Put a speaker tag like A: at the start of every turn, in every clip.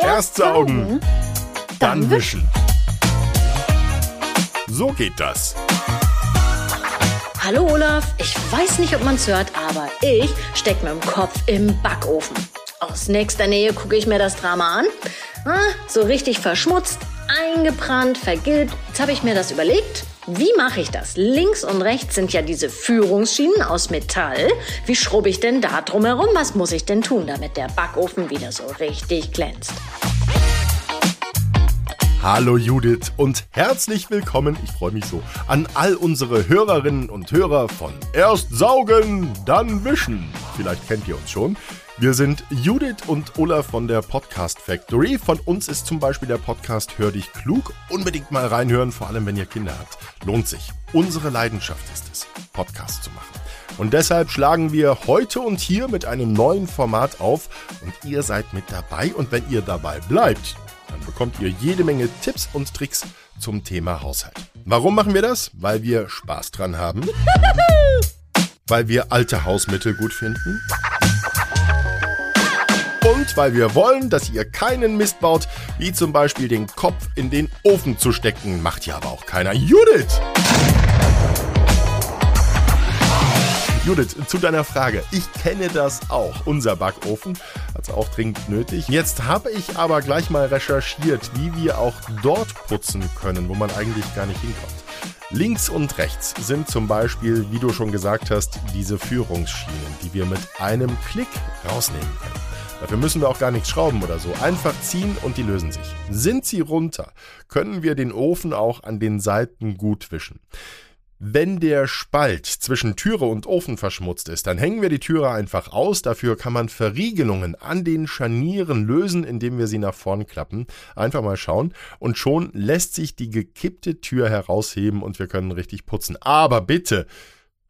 A: Erst saugen, dann wischen. So geht das.
B: Hallo Olaf, ich weiß nicht, ob man's hört, aber ich steck mit dem Kopf im Backofen. Aus nächster Nähe gucke ich mir das Drama an. Ah, so richtig verschmutzt, eingebrannt, vergilbt. Jetzt habe ich mir das überlegt. Wie mache ich das? Links und rechts sind ja diese Führungsschienen aus Metall. Wie schrubbe ich denn da drum herum? Was muss ich denn tun, damit der Backofen wieder so richtig glänzt?
A: Hallo Judith und herzlich willkommen, ich freue mich so, an all unsere Hörerinnen und Hörer von Erst saugen, dann wischen. Vielleicht kennt ihr uns schon. Wir sind Judith und Olaf von der Podcast Factory. Von uns ist zum Beispiel der Podcast Hör dich klug. Unbedingt mal reinhören, vor allem wenn ihr Kinder habt. Lohnt sich. Unsere Leidenschaft ist es, Podcasts zu machen. Und deshalb schlagen wir heute und hier mit einem neuen Format auf und ihr seid mit dabei. Und wenn ihr dabei bleibt, dann bekommt ihr jede Menge Tipps und Tricks zum Thema Haushalt. Warum machen wir das? Weil wir Spaß dran haben. weil wir alte Hausmittel gut finden. Und weil wir wollen, dass ihr keinen Mist baut, wie zum Beispiel den Kopf in den Ofen zu stecken. Macht ja aber auch keiner. Judith! Judith, zu deiner Frage. Ich kenne das auch. Unser Backofen hat es auch dringend nötig. Jetzt habe ich aber gleich mal recherchiert, wie wir auch dort putzen können, wo man eigentlich gar nicht hinkommt. Links und rechts sind zum Beispiel, wie du schon gesagt hast, diese Führungsschienen, die wir mit einem Klick rausnehmen können. Dafür müssen wir auch gar nichts schrauben oder so. Einfach ziehen und die lösen sich. Sind sie runter, können wir den Ofen auch an den Seiten gut wischen. Wenn der Spalt zwischen Türe und Ofen verschmutzt ist, dann hängen wir die Türe einfach aus. Dafür kann man Verriegelungen an den Scharnieren lösen, indem wir sie nach vorn klappen. Einfach mal schauen. Und schon lässt sich die gekippte Tür herausheben und wir können richtig putzen. Aber bitte,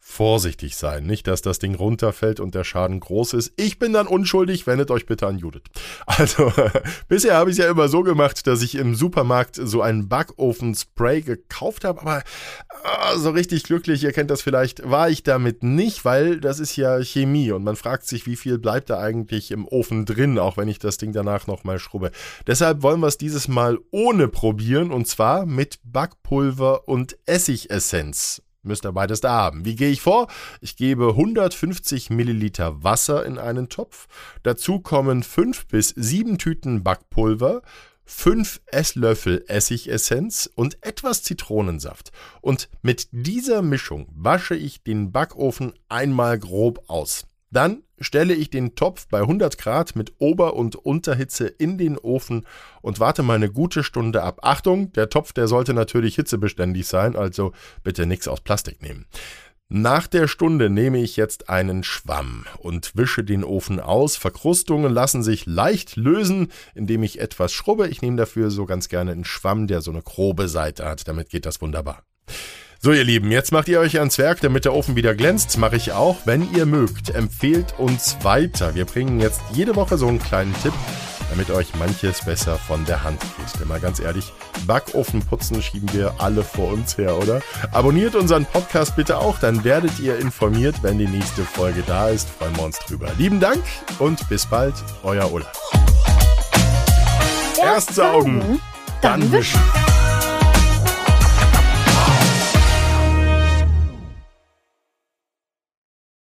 A: vorsichtig sein. Nicht, dass das Ding runterfällt und der Schaden groß ist. Ich bin dann unschuldig, wendet euch bitte an Judith. Also, bisher habe ich es ja immer so gemacht, dass ich im Supermarkt so einen Backofenspray gekauft habe, aber äh, so richtig glücklich, ihr kennt das vielleicht, war ich damit nicht, weil das ist ja Chemie und man fragt sich, wie viel bleibt da eigentlich im Ofen drin, auch wenn ich das Ding danach nochmal schrubbe. Deshalb wollen wir es dieses Mal ohne probieren und zwar mit Backpulver und Essigessenz. Müsst ihr beides da haben. Wie gehe ich vor? Ich gebe 150 Milliliter Wasser in einen Topf. Dazu kommen 5 bis 7 Tüten Backpulver, 5 Esslöffel Essigessenz und etwas Zitronensaft. Und mit dieser Mischung wasche ich den Backofen einmal grob aus. Dann stelle ich den Topf bei 100 Grad mit Ober- und Unterhitze in den Ofen und warte mal eine gute Stunde ab. Achtung, der Topf, der sollte natürlich hitzebeständig sein, also bitte nichts aus Plastik nehmen. Nach der Stunde nehme ich jetzt einen Schwamm und wische den Ofen aus. Verkrustungen lassen sich leicht lösen, indem ich etwas schrubbe. Ich nehme dafür so ganz gerne einen Schwamm, der so eine grobe Seite hat. Damit geht das wunderbar. So, ihr Lieben, jetzt macht ihr euch ans Werk, damit der Ofen wieder glänzt. Mache ich auch. Wenn ihr mögt, empfehlt uns weiter. Wir bringen jetzt jede Woche so einen kleinen Tipp, damit euch manches besser von der Hand geht. Denn mal ganz ehrlich, Backofen putzen schieben wir alle vor uns her, oder? Abonniert unseren Podcast bitte auch, dann werdet ihr informiert, wenn die nächste Folge da ist. Freuen wir uns drüber. Lieben Dank und bis bald, euer Olaf. Erst saugen, dann wischen.